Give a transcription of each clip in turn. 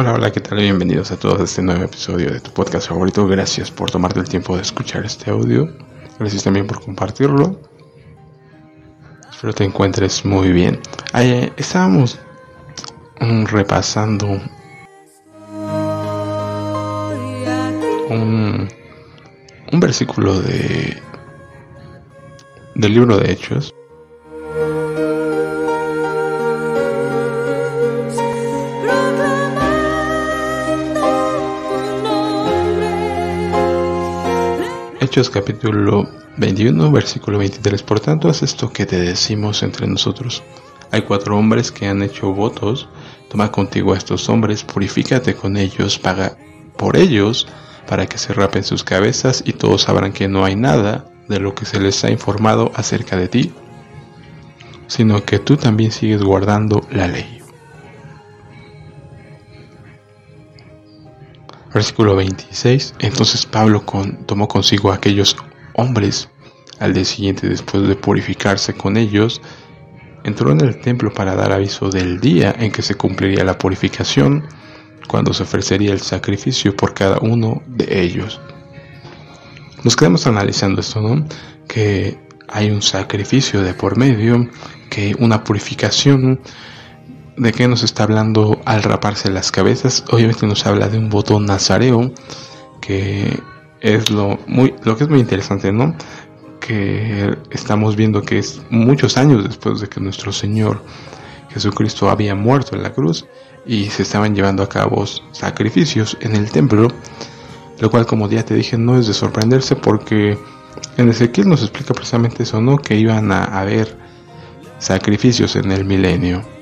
Hola, hola, ¿qué tal? Bienvenidos a todos a este nuevo episodio de tu podcast favorito. Gracias por tomarte el tiempo de escuchar este audio. Gracias también por compartirlo. Espero te encuentres muy bien. Ayer estábamos mm, repasando un, un versículo de del libro de Hechos Hechos capítulo 21, versículo 23. Por tanto, es esto que te decimos entre nosotros. Hay cuatro hombres que han hecho votos. Toma contigo a estos hombres, purifícate con ellos, paga por ellos, para que se rapen sus cabezas y todos sabrán que no hay nada de lo que se les ha informado acerca de ti, sino que tú también sigues guardando la ley. Versículo 26. Entonces Pablo tomó consigo a aquellos hombres al día siguiente después de purificarse con ellos, entró en el templo para dar aviso del día en que se cumpliría la purificación, cuando se ofrecería el sacrificio por cada uno de ellos. Nos quedamos analizando esto, ¿no? Que hay un sacrificio de por medio, que una purificación ¿De qué nos está hablando al raparse las cabezas? Obviamente nos habla de un voto nazareo, que es lo, muy, lo que es muy interesante, ¿no? Que estamos viendo que es muchos años después de que nuestro Señor Jesucristo había muerto en la cruz y se estaban llevando a cabo sacrificios en el templo, lo cual como ya te dije no es de sorprenderse porque en Ezequiel nos explica precisamente eso, ¿no? Que iban a haber sacrificios en el milenio.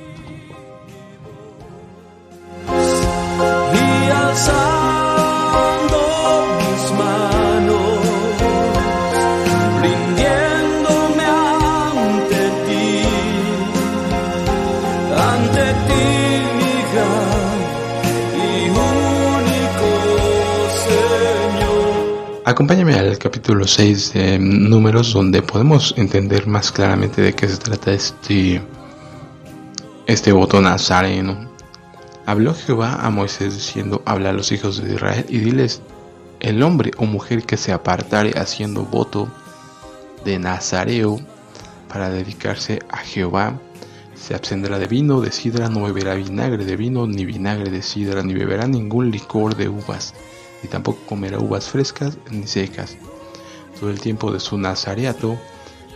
Acompáñame al capítulo 6 de Números, donde podemos entender más claramente de qué se trata este, este voto nazareno. Habló Jehová a Moisés diciendo: Habla a los hijos de Israel y diles: El hombre o mujer que se apartare haciendo voto de Nazareo para dedicarse a Jehová, se abstendrá de vino, de sidra, no beberá vinagre de vino, ni vinagre de sidra, ni beberá ningún licor de uvas y tampoco comerá uvas frescas ni secas. Todo el tiempo de su nazareato,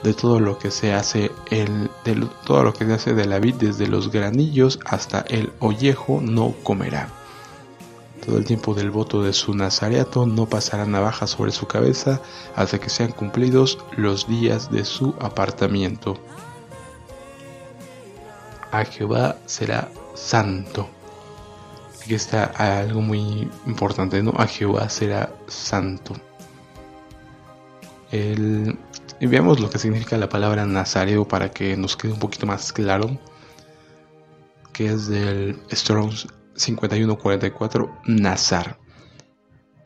de todo lo que se hace el, de todo lo que se hace de la vid desde los granillos hasta el ollejo no comerá. Todo el tiempo del voto de su nazareato no pasará navaja sobre su cabeza hasta que sean cumplidos los días de su apartamiento. A Jehová será santo aquí está algo muy importante, ¿no? A Jehová será santo. y veamos lo que significa la palabra nazareo para que nos quede un poquito más claro, que es del Strong's 5144 Nazar.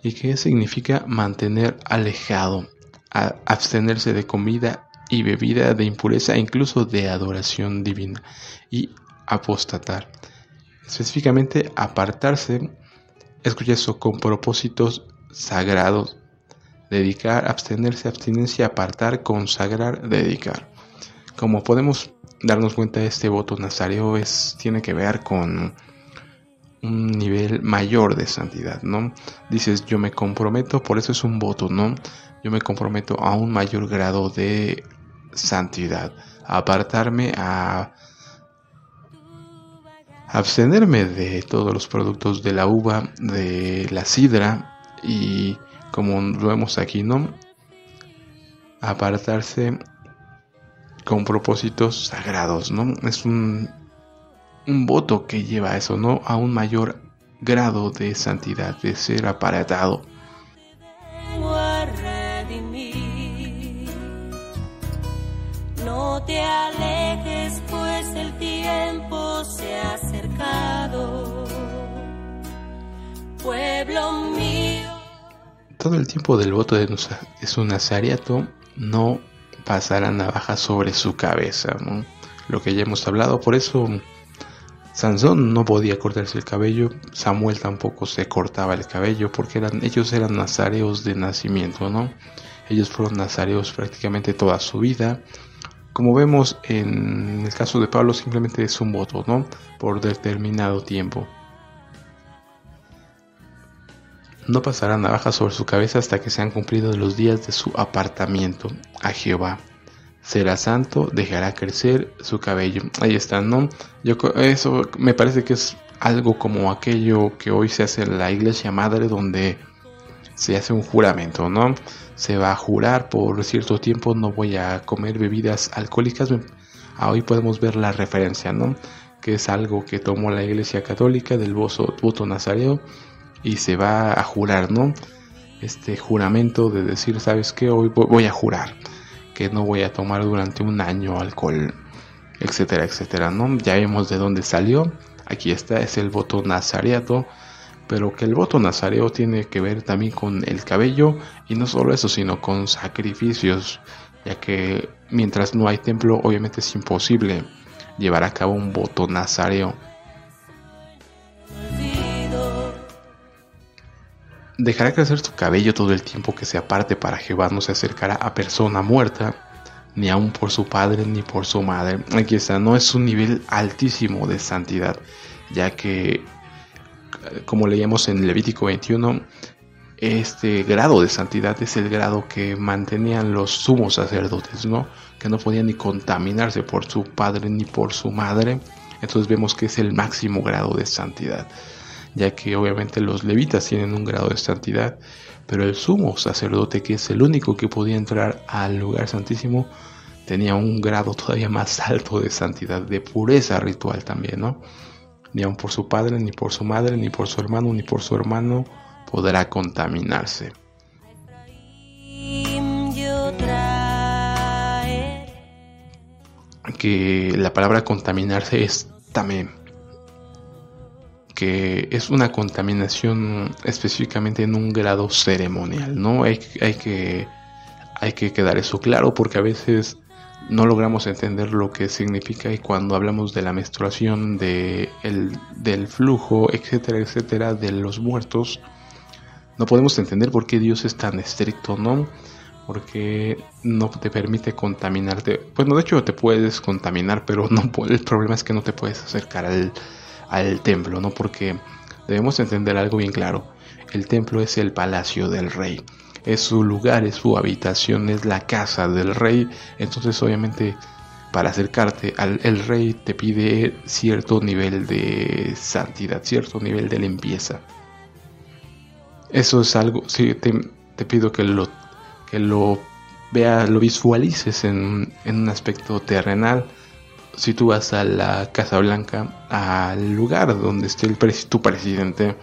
¿Y qué significa mantener alejado, abstenerse de comida y bebida de impureza, incluso de adoración divina, y apostatar? Específicamente apartarse, escucha eso, con propósitos sagrados, dedicar, abstenerse, abstinencia, apartar, consagrar, dedicar. Como podemos darnos cuenta, este voto nazareo es, tiene que ver con un nivel mayor de santidad, ¿no? Dices, yo me comprometo, por eso es un voto, ¿no? Yo me comprometo a un mayor grado de santidad, apartarme, a abstenerme de todos los productos de la uva, de la sidra y como lo vemos aquí, ¿no? Apartarse con propósitos sagrados, ¿no? Es un, un voto que lleva a eso, ¿no? A un mayor grado de santidad, de ser aparatado. El tiempo del voto de, su nazariato no pasará navaja sobre su cabeza, lo que ya hemos hablado, por eso Sansón no podía cortarse el cabello, Samuel tampoco se cortaba el cabello porque ellos eran nazareos de nacimiento, ¿no? Ellos fueron nazareos prácticamente toda su vida. Como vemos en el caso de Pablo simplemente es un voto, ¿no? Por determinado tiempo. No pasará navaja sobre su cabeza hasta que sean cumplidos los días de su apartamiento a Jehová será santo, dejará crecer su cabello. Ahí está, ¿no? Yo, eso me parece que es algo como aquello que hoy se hace en la iglesia madre donde se hace un juramento, ¿no? Se va a jurar por cierto tiempo no voy a comer bebidas alcohólicas. Hoy podemos ver la referencia, ¿no? Que es algo que tomó la iglesia católica del voto nazareo y se va a jurar, ¿no? Este juramento de decir, ¿sabes qué? Hoy voy a jurar que no voy a tomar durante un año alcohol, etcétera, etcétera, ¿no? Ya vemos de dónde salió. Aquí está, es el voto nazareato, pero que el voto nazareo tiene que ver también con el cabello y no solo eso, sino con sacrificios, ya que mientras no hay templo, obviamente es imposible llevar a cabo un voto nazareo. Dejará crecer su cabello todo el tiempo que se aparte para Jehová no se acercará a persona muerta, ni aun por su padre ni por su madre. Aquí está, no es un nivel altísimo de santidad, ya que, como leíamos en Levítico 21, este grado de santidad es el grado que mantenían los sumos sacerdotes, ¿no? Que no podían ni contaminarse por su padre ni por su madre. Entonces vemos que es el máximo grado de santidad ya que obviamente los levitas tienen un grado de santidad, pero el sumo sacerdote, que es el único que podía entrar al lugar santísimo, tenía un grado todavía más alto de santidad, de pureza ritual también, ¿no? Ni aun por su padre, ni por su madre, ni por su hermano, ni por su hermano podrá contaminarse. Que la palabra contaminarse es también que es una contaminación específicamente en un grado ceremonial, ¿no? Hay, hay, que, hay que quedar eso claro porque a veces no logramos entender lo que significa y cuando hablamos de la menstruación, de el, del flujo, etcétera, etcétera, de los muertos, no podemos entender por qué Dios es tan estricto, ¿no? Porque no te permite contaminarte. Bueno, de hecho te puedes contaminar, pero no, el problema es que no te puedes acercar al, al templo, ¿no? Porque debemos entender algo bien claro. El templo es el palacio del rey. Es su lugar, es su habitación, es la casa del rey. Entonces obviamente para acercarte al rey te pide cierto nivel de santidad, cierto nivel de limpieza. Eso es algo, sí, te, pido que lo, que lo veas, lo visualices en, en un aspecto terrenal si tú vas a la Casa Blanca, al lugar donde esté el tu presidente,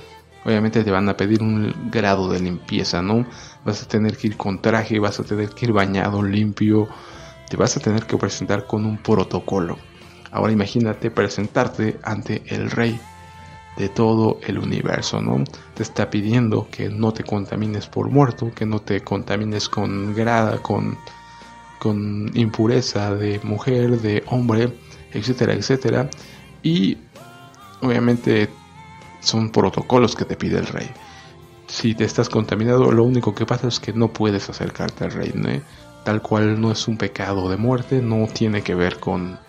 obviamente te van a pedir un grado de limpieza, ¿no? Vas a tener que ir con traje, vas a tener que ir bañado, limpio, te vas a tener que presentar con un protocolo. Ahora imagínate presentarte ante el rey de todo el universo, ¿no? Te está pidiendo que no te contamines por muerto, que no te contamines con grada, con con impureza de mujer, de hombre, etcétera, etcétera. Y obviamente son protocolos que te pide el rey. Si te estás contaminado, lo único que pasa es que no puedes acercarte al rey, Tal cual no es un pecado de muerte, no tiene que ver con,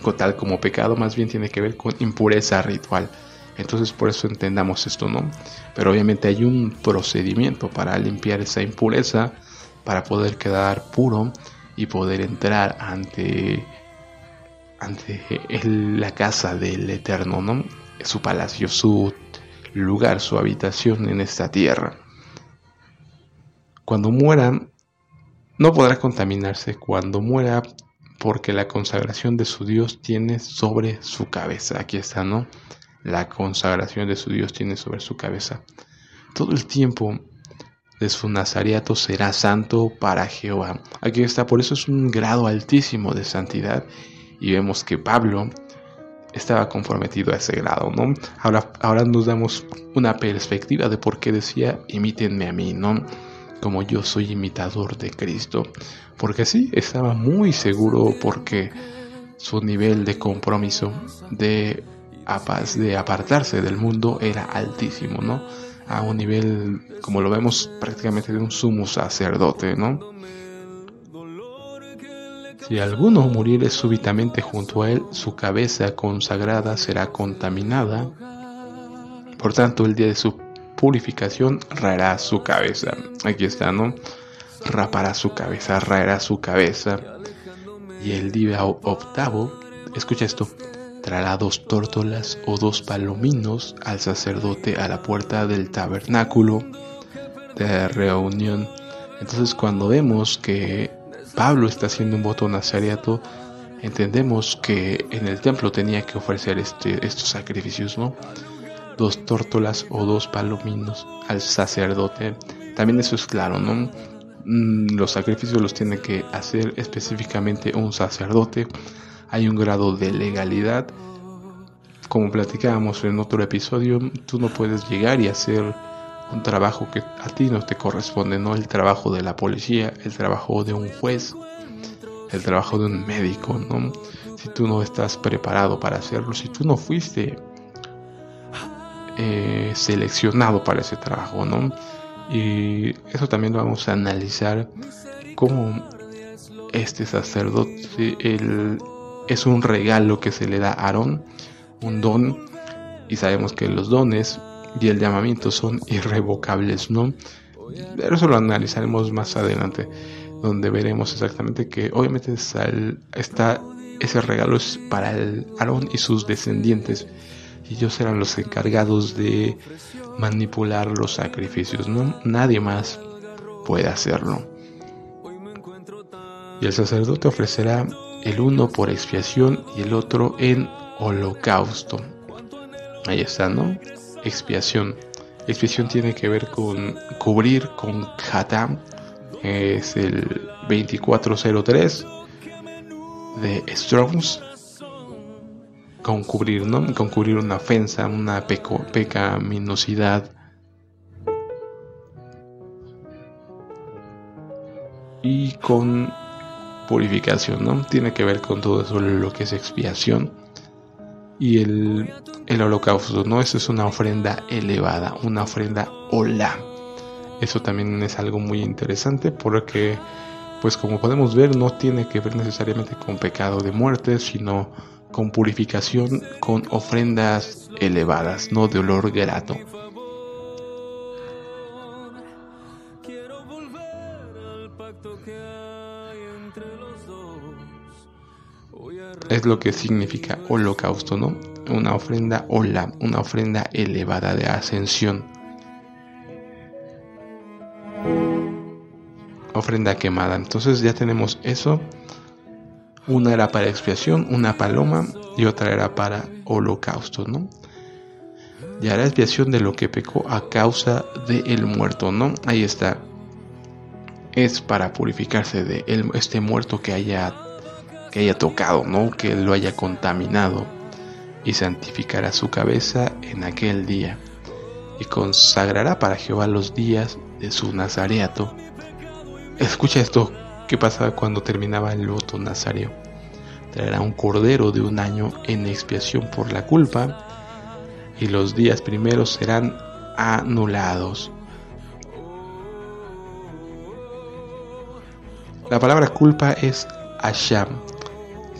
con tal como pecado, más bien tiene que ver con impureza ritual. Entonces por eso entendamos esto, ¿no? Pero obviamente hay un procedimiento para limpiar esa impureza para poder quedar puro y poder entrar ante, ante la casa del Eterno, ¿no? su palacio, su lugar, su habitación en esta tierra. Cuando muera, no podrá contaminarse cuando muera porque la consagración de su Dios tiene sobre su cabeza. Aquí está, ¿no? La consagración de su Dios tiene sobre su cabeza. Todo el tiempo de su nazareato será santo para Jehová. Aquí está, por eso es un grado altísimo de santidad y vemos que Pablo estaba comprometido a ese grado, ¿no? Ahora, ahora nos damos una perspectiva de por qué decía, imítenme a mí, ¿no? Como yo soy imitador de Cristo. Porque sí, estaba muy seguro porque su nivel de compromiso, de de apartarse del mundo era altísimo, ¿no? A un nivel, como lo vemos, prácticamente de un sumo sacerdote, ¿no? Si alguno muriere súbitamente junto a él, su cabeza consagrada será contaminada. Por tanto, el día de su purificación raerá su cabeza. Aquí está, ¿no? Rapará su cabeza, raerá su cabeza. Y el día octavo, escucha esto, traerá dos tórtolas o dos palominos al sacerdote a la puerta del tabernáculo de reunión. Entonces cuando vemos que Pablo está haciendo un voto nazareato, entendemos que en el templo tenía que ofrecer este, estos sacrificios, ¿no? Dos tórtolas o dos palominos al sacerdote. También eso es claro, ¿no? Mm, los sacrificios los tiene que hacer específicamente un sacerdote hay un grado de legalidad. Como platicábamos en otro episodio, tú no puedes llegar y hacer un trabajo que a ti no te corresponde, no el trabajo de la policía, el trabajo de un juez, el trabajo de un médico, ¿no? Si tú no estás preparado para hacerlo, si tú no fuiste eh, seleccionado para ese trabajo, ¿no? Y eso también lo vamos a analizar como este sacerdote, el, es un regalo que se le da a Aarón, un don, y sabemos que los dones y el llamamiento son irrevocables, ¿no? Pero eso lo analizaremos más adelante, donde veremos exactamente que obviamente está, ese regalo es para Aarón y sus descendientes, y ellos eran los encargados de manipular los sacrificios, ¿no? Nadie más puede hacerlo. Y el sacerdote ofrecerá el uno por expiación y el otro en holocausto. Ahí está, ¿no? Expiación. Expiación tiene que ver con cubrir con Hatam. Es el 2403 de Strongs. Con cubrir, ¿no? Con cubrir una ofensa, una pecaminosidad. Y con purificación, ¿no? Tiene que ver con todo eso, lo que es expiación. Y el, el holocausto, ¿no? Eso es una ofrenda elevada, una ofrenda hola. Eso también es algo muy interesante porque, pues como podemos ver, no tiene que ver necesariamente con pecado de muerte, sino con purificación, con ofrendas elevadas, no de olor grato. Es lo que significa holocausto, ¿no? Una ofrenda hola, una ofrenda elevada de ascensión. Ofrenda quemada. Entonces ya tenemos eso. Una era para expiación, una paloma y otra era para holocausto, ¿no? Y hará expiación de lo que pecó a causa del el muerto, ¿no? Ahí está. Es para purificarse de este muerto que haya que haya tocado, ¿no? Que lo haya contaminado y santificará su cabeza en aquel día y consagrará para Jehová los días de su nazareato. Escucha esto, ¿qué pasaba cuando terminaba el voto nazareo? Traerá un cordero de un año en expiación por la culpa y los días primeros serán anulados. La palabra culpa es Asham,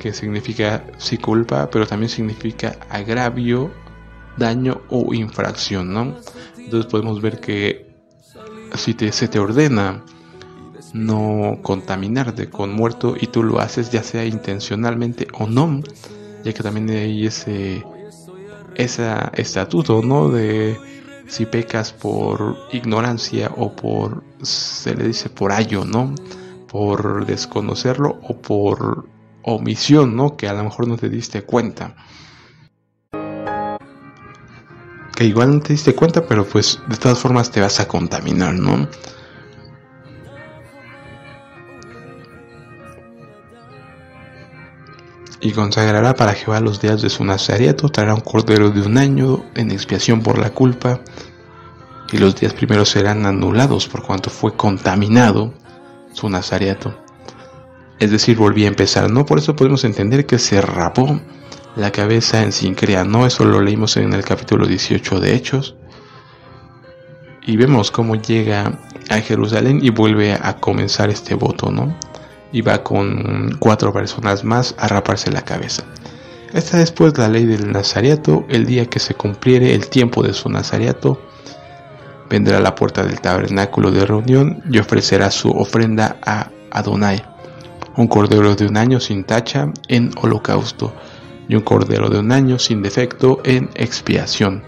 que significa sí culpa, pero también significa agravio, daño o infracción, ¿no? Entonces podemos ver que si te, se te ordena no contaminarte con muerto y tú lo haces ya sea intencionalmente o no, ya que también hay ese, ese estatuto, ¿no? De si pecas por ignorancia o por, se le dice por ayo, ¿no? Por desconocerlo o por omisión, ¿no? Que a lo mejor no te diste cuenta. Que igual no te diste cuenta, pero pues de todas formas te vas a contaminar, ¿no? Y consagrará para Jehová los días de su nazareato, traerá un cordero de un año en expiación por la culpa, y los días primeros serán anulados por cuanto fue contaminado su nazareato es decir, volví a empezar, ¿no? Por eso podemos entender que se rapó la cabeza en sincrea, ¿no? Eso lo leímos en el capítulo 18 de Hechos. Y vemos cómo llega a Jerusalén y vuelve a comenzar este voto, ¿no? Y va con cuatro personas más a raparse la cabeza. Esta después la ley del Nazariato, el día que se cumpliere el tiempo de su Nazariato, vendrá a la puerta del tabernáculo de reunión y ofrecerá su ofrenda a Adonai, un cordero de un año sin tacha en holocausto y un cordero de un año sin defecto en expiación.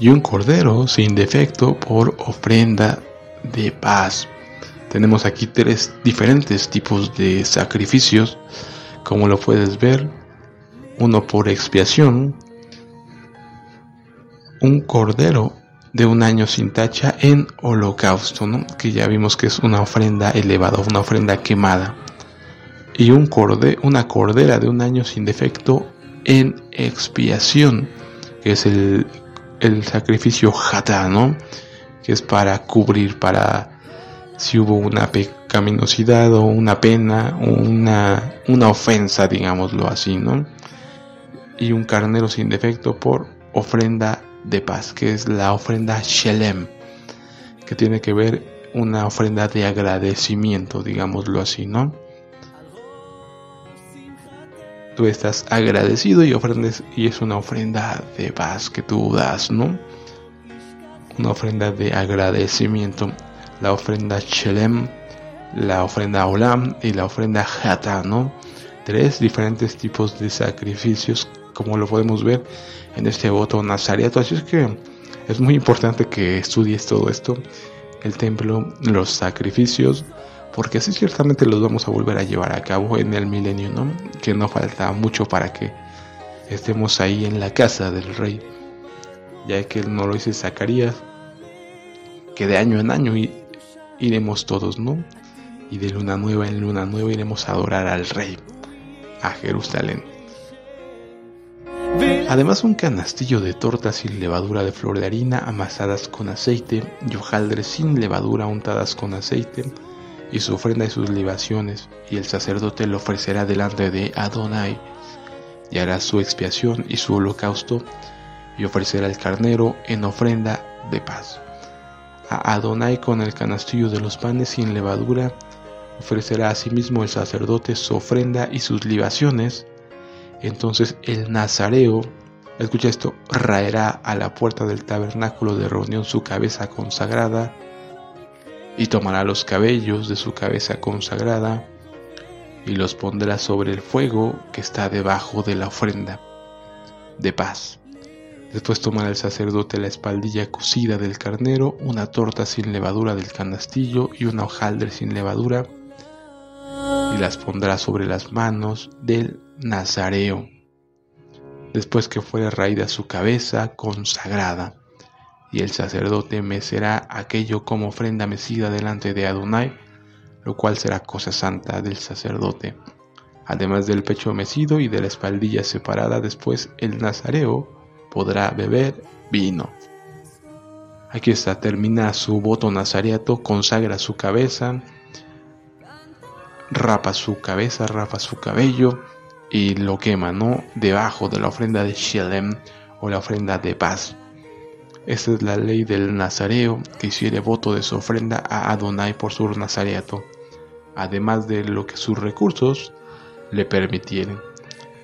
Y un cordero sin defecto por ofrenda de paz. Tenemos aquí tres diferentes tipos de sacrificios, como lo puedes ver. Uno por expiación, un cordero de un año sin tacha en holocausto, que ya vimos que es una ofrenda elevada, una ofrenda quemada y un corde, una cordera de un año sin defecto en expiación, que es el, sacrificio jata, ¿no? Que es para cubrir, para si hubo una pecaminosidad o una pena una, una ofensa, digámoslo así, ¿no? Y un carnero sin defecto por ofrenda de paz, que es la ofrenda Shelem, que tiene que ver una ofrenda de agradecimiento, digámoslo así, ¿no? tú estás agradecido y ofrendes y es una ofrenda de paz que tú das, ¿no? Una ofrenda de agradecimiento, la ofrenda Shelem, la ofrenda Olam y la ofrenda Hata, ¿no? Tres diferentes tipos de sacrificios, como lo podemos ver en este voto nazariato. Así es que es muy importante que estudies todo esto, el templo, los sacrificios, porque así ciertamente los vamos a volver a llevar a cabo en el milenio, ¿no? Que no falta mucho para que estemos ahí en la casa del rey, ya que no lo dice Zacarías, que de año en año iremos todos, ¿no? Y de luna nueva en luna nueva iremos a adorar al rey, a Jerusalén. Además un canastillo de tortas sin levadura de flor de harina amasadas con aceite y hojaldres sin levadura untadas con aceite, y su ofrenda y sus libaciones, y el sacerdote lo ofrecerá delante de Adonai, y hará su expiación y su holocausto, y ofrecerá el carnero en ofrenda de paz. A Adonai con el canastillo de los panes sin levadura, ofrecerá asimismo el sacerdote su ofrenda y sus libaciones, entonces el nazareo, escucha esto, raerá a la puerta del tabernáculo de reunión su cabeza consagrada, y tomará los cabellos de su cabeza consagrada y los pondrá sobre el fuego que está debajo de la ofrenda de paz. Después tomará el sacerdote la espaldilla cocida del carnero, una torta sin levadura del canastillo y una hojaldre sin levadura, y las pondrá sobre las manos del nazareo. Después que fuere raída su cabeza consagrada, y el sacerdote mecerá aquello como ofrenda mecida delante de Adonai, lo cual será cosa santa del sacerdote. Además del pecho mecido y de la espaldilla separada, después el nazareo podrá beber vino. Aquí está, termina su voto nazareato, consagra su cabeza, rapa su cabeza, rapa su cabello y lo quema, ¿no? Debajo de la ofrenda de Shelem o la ofrenda de paz. Esta es la ley del nazareo que hiciere voto de su ofrenda a Adonai por su nazareato, además de lo que sus recursos le permitieren.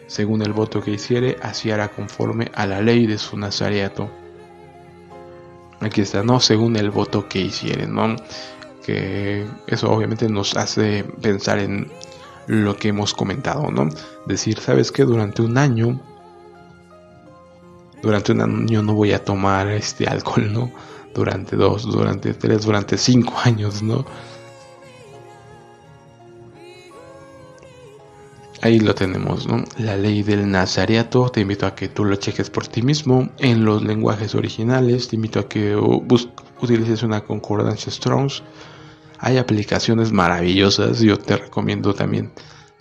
Según el voto que hiciere, así hará conforme a la ley de su nazareato. Aquí está, no según el voto que hiciere, ¿no? Que eso obviamente nos hace pensar en lo que hemos comentado, ¿no? Decir, ¿sabes que Durante un año durante un año no voy a tomar este alcohol, ¿no? Durante dos, durante tres, durante cinco años, ¿no? Ahí lo tenemos, ¿no? La ley del Nazareato. Te invito a que tú lo cheques por ti mismo en los lenguajes originales. Te invito a que utilices una concordancia Strongs. Hay aplicaciones maravillosas. Yo te recomiendo también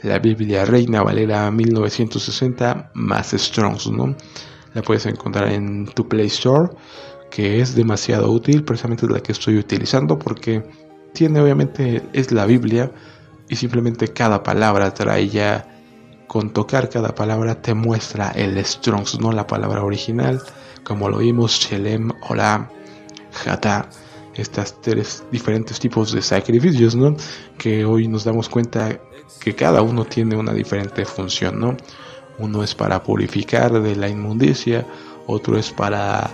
la Biblia Reina Valera 1960 más Strongs, ¿no? La puedes encontrar en tu Play Store, que es demasiado útil, precisamente es la que estoy utilizando porque tiene obviamente es la Biblia y simplemente cada palabra trae ya con tocar cada palabra te muestra el Strongs, no la palabra original, como lo vimos, Shelem, Olam, Jata, estas tres diferentes tipos de sacrificios, ¿no? Que hoy nos damos cuenta que cada uno tiene una diferente función, ¿no? Uno es para purificar de la inmundicia, otro es para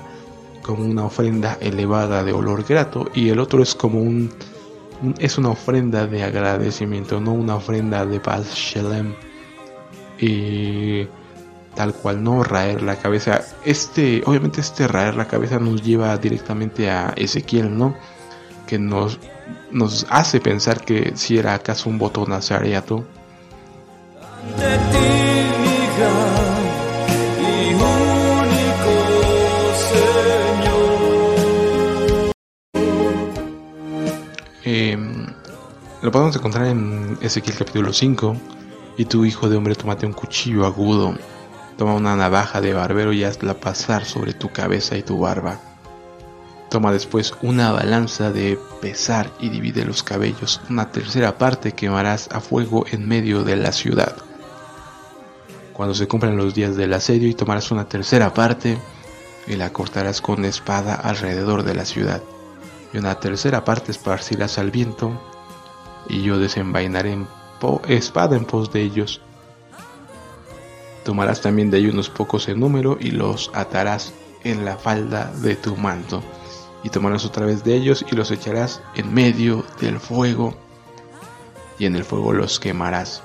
como una ofrenda elevada de olor grato y el otro es como un es una ofrenda de agradecimiento, no una ofrenda de paz shalem y tal cual no raer la cabeza. Este, obviamente este raer la cabeza nos lleva directamente a Ezequiel, ¿no? Que nos, nos hace pensar que si era acaso un voto nazareato. Em, lo podemos encontrar en Ezequiel capítulo 5. Y tu hijo de hombre, tomate un cuchillo agudo, toma una navaja de barbero y hazla pasar sobre tu cabeza y tu barba. Toma después una balanza de pesar y divide los cabellos. Una tercera parte quemarás a fuego en medio de la ciudad. Cuando se cumplan los días del asedio y tomarás una tercera parte y la cortarás con espada alrededor de la ciudad. Y una tercera parte esparcirás al viento y yo desenvainaré en espada en pos de ellos. Tomarás también de ellos unos pocos en número y los atarás en la falda de tu manto. Y tomarás otra vez de ellos y los echarás en medio del fuego. Y en el fuego los quemarás.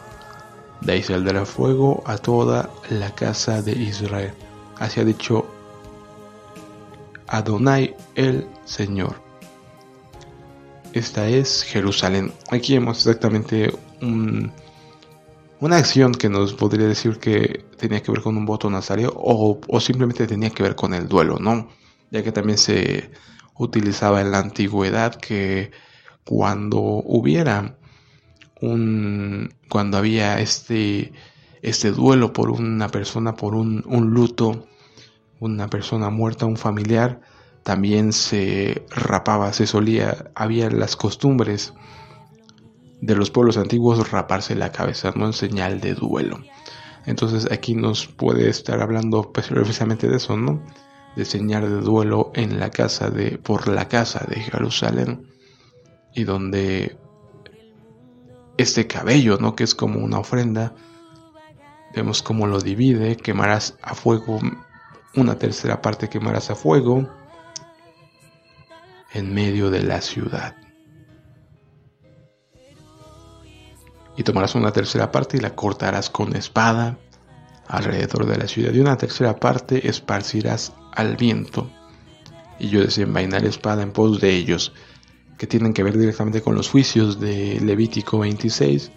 De ahí saldrá fuego a toda la casa de Israel. Así ha dicho Adonai el Señor. Esta es Jerusalén. Aquí vemos exactamente una acción que nos podría decir que tenía que ver con un voto nazario o, o, simplemente tenía que ver con el duelo, ¿no? Ya que también se utilizaba en la antigüedad que cuando hubiera un cuando había este este duelo por una persona por un, un luto una persona muerta un familiar también se rapaba se solía había las costumbres de los pueblos antiguos raparse la cabeza, no en señal de duelo. Entonces aquí nos puede estar hablando pues, precisamente de eso, ¿no? De señal de duelo en la casa de, por la casa de Jerusalén y donde este cabello, ¿no? Que es como una ofrenda, vemos cómo lo divide, quemarás a fuego, una tercera parte quemarás a fuego en medio de la ciudad. y tomarás una tercera parte y la cortarás con espada alrededor de la ciudad y una tercera parte esparcirás al viento y yo desenvainaré espada en pos de ellos que tienen que ver directamente con los juicios de Levítico 26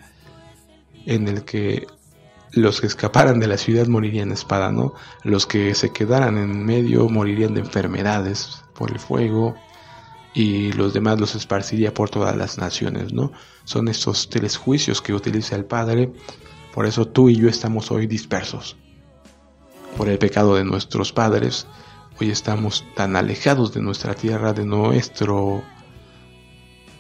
en el que los que escaparan de la ciudad morirían de espada, ¿no? Los que se quedaran en medio morirían de enfermedades por el fuego, y los demás los esparciría por todas las naciones, ¿no? Son estos tres juicios que utiliza el Padre, por eso tú y yo estamos hoy dispersos. Por el pecado de nuestros padres, hoy estamos tan alejados de nuestra tierra, de nuestro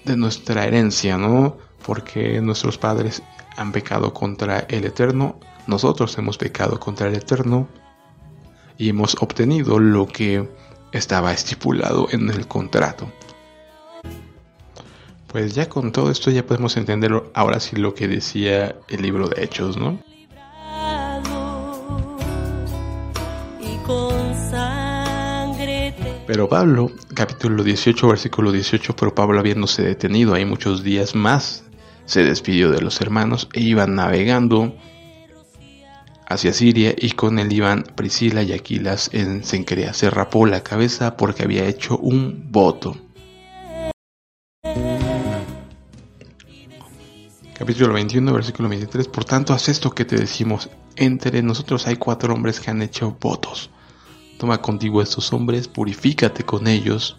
de nuestra herencia, ¿no? Porque nuestros padres han pecado contra el Eterno, nosotros hemos pecado contra el Eterno y hemos obtenido lo que estaba estipulado en el contrato. Pues ya con todo esto ya podemos entender ahora sí lo que decía el libro de Hechos, ¿no? Pero Pablo, capítulo 18, versículo 18, pero Pablo habiéndose detenido ahí muchos días más, se despidió de los hermanos e iban navegando hacia Siria y con él iban Priscila y Aquilas en Sencrea. Se rapó la cabeza porque había hecho un voto. Capítulo 21, versículo 23. Por tanto, haz esto que te decimos. Entre nosotros hay cuatro hombres que han hecho votos. Toma contigo a estos hombres, purifícate con ellos,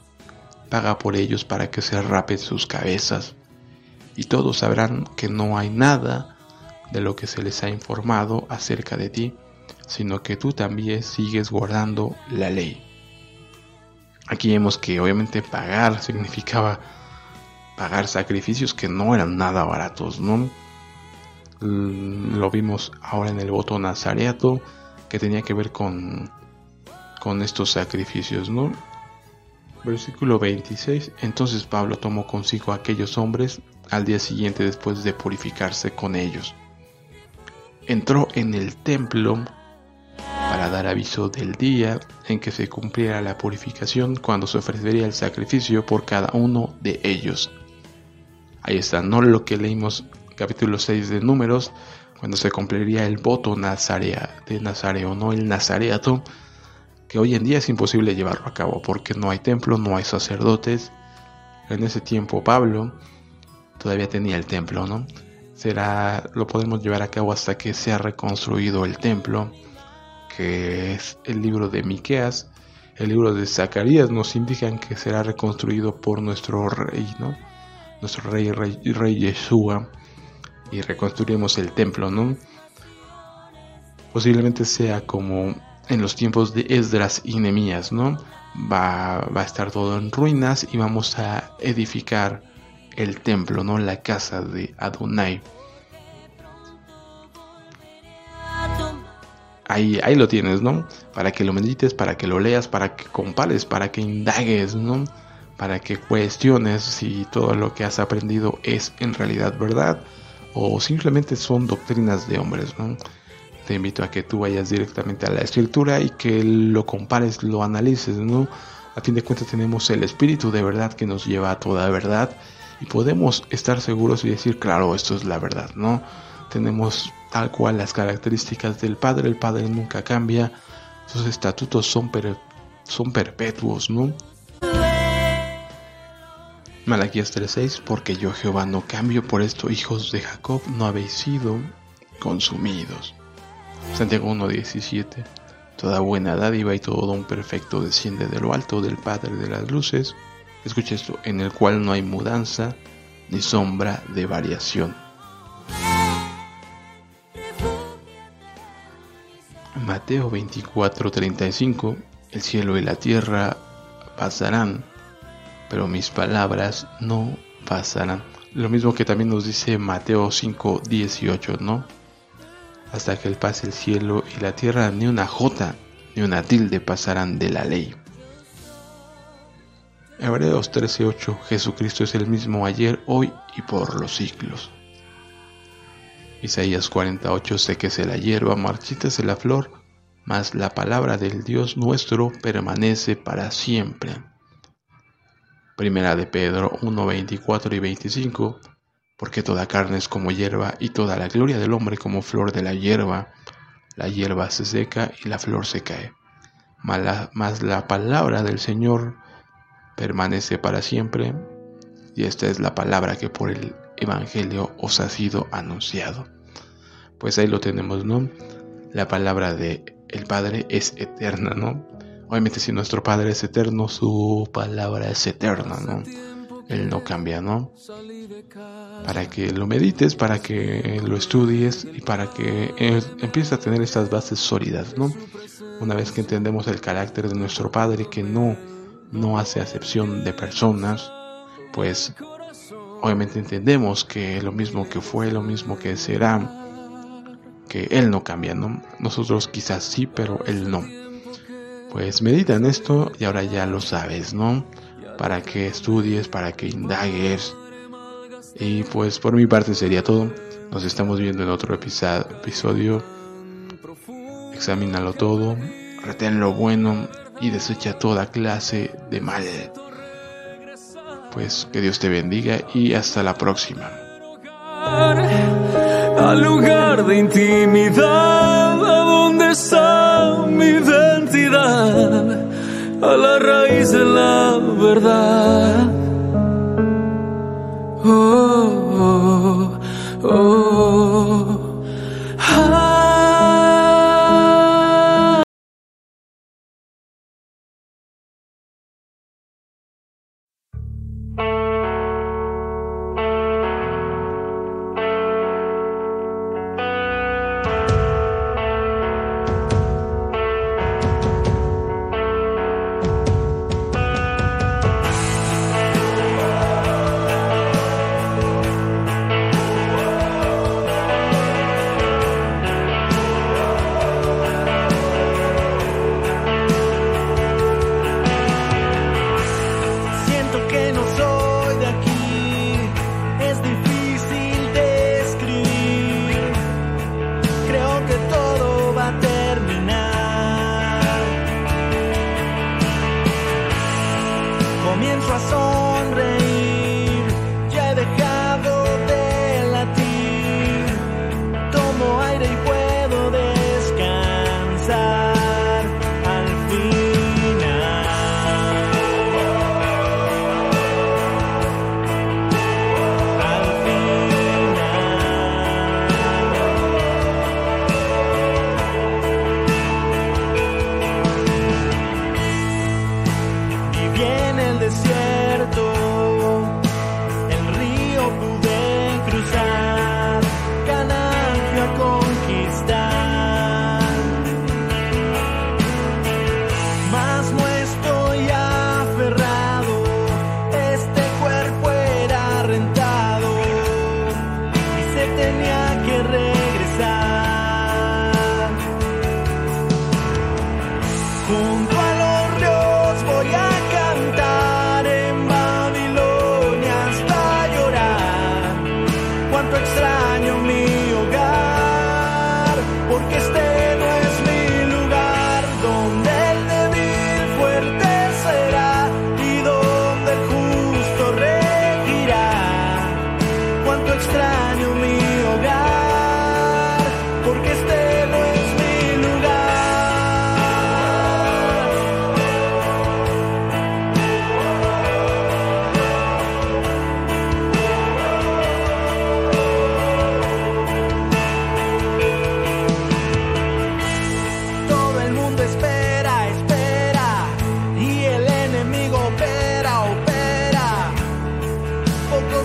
paga por ellos para que se rapen sus cabezas. Y todos sabrán que no hay nada de lo que se les ha informado acerca de ti, sino que tú también sigues guardando la ley. Aquí vemos que obviamente pagar significaba pagar sacrificios que no eran nada baratos, ¿no? Lo vimos ahora en el voto nazareato que tenía que ver con, con estos sacrificios, ¿no? Versículo 26. Entonces Pablo tomó consigo a aquellos hombres al día siguiente después de purificarse con ellos. Entró en el templo para dar aviso del día en que se cumpliera la purificación cuando se ofrecería el sacrificio por cada uno de ellos. Ahí está, no lo que leímos capítulo 6 de Números, cuando se cumpliría el voto nazarea, de Nazareo, no el nazareato, que hoy en día es imposible llevarlo a cabo porque no hay templo, no hay sacerdotes. En ese tiempo Pablo todavía tenía el templo, ¿no? Será, lo podemos llevar a cabo hasta que sea reconstruido el templo, que es el libro de Miqueas, el libro de Zacarías nos indican que será reconstruido por nuestro rey, ¿no? Nuestro rey, rey, rey Yeshua y reconstruiremos el templo, ¿no? Posiblemente sea como en los tiempos de Esdras y Nemías, ¿no? Va, va, a estar todo en ruinas y vamos a edificar el templo, ¿no? La casa de Adonai. Ahí, ahí lo tienes, ¿no? Para que lo medites, para que lo leas, para que compares, para que indagues, ¿no? Para que cuestiones si todo lo que has aprendido es en realidad verdad o simplemente son doctrinas de hombres. ¿no? Te invito a que tú vayas directamente a la escritura y que lo compares, lo analices. ¿no? A fin de cuentas tenemos el espíritu de verdad que nos lleva a toda verdad y podemos estar seguros y decir, claro, esto es la verdad. ¿no? Tenemos tal cual las características del Padre, el Padre nunca cambia, sus estatutos son, son perpetuos, ¿no? Malaquías 3:6, porque yo Jehová no cambio, por esto hijos de Jacob no habéis sido consumidos. Santiago 1:17, toda buena dádiva y todo don perfecto desciende de lo alto del Padre de las luces, escucha esto, en el cual no hay mudanza ni sombra de variación. Mateo 24:35, el cielo y la tierra pasarán, pero mis palabras no pasarán. Lo mismo que también nos dice Mateo 5, 18, ¿no? Hasta que él pase el cielo y la tierra, ni una jota, ni una tilde pasarán de la ley. Hebreos 13:8 Jesucristo es el mismo ayer, hoy y por los siglos. Isaías 48 Séquese la hierba, marchítese la flor, mas la palabra del Dios nuestro permanece para siempre. Primera de Pedro 1, 24 y 25, porque toda carne es como hierba y toda la gloria del hombre como flor de la hierba. La hierba se seca y la flor se cae. Mas la palabra del Señor permanece para siempre. Y esta es la palabra que por el Evangelio os ha sido anunciado. Pues ahí lo tenemos, ¿no? La palabra de el Padre es eterna, ¿no? Obviamente si nuestro Padre es eterno, su palabra es eterna, ¿no? Él no cambia, ¿no? Para que lo medites, para que lo estudies y para que empieces a tener estas bases sólidas, ¿no? Una vez que entendemos el carácter de nuestro Padre que no, no hace acepción de personas, pues obviamente entendemos que lo mismo que fue, lo mismo que será, que Él no cambia, ¿no? Nosotros quizás sí, pero Él no pues medita en esto y ahora ya lo sabes, ¿no? Para que estudies, para que indagues. Y pues por mi parte sería todo. Nos estamos viendo en otro episodio. Examínalo todo, retén lo bueno y desecha toda clase de mal. Pues que Dios te bendiga y hasta la próxima. Al lugar de intimidad, ¿a dónde está mi a la raíz de la verdad. Oh, oh, oh. Junto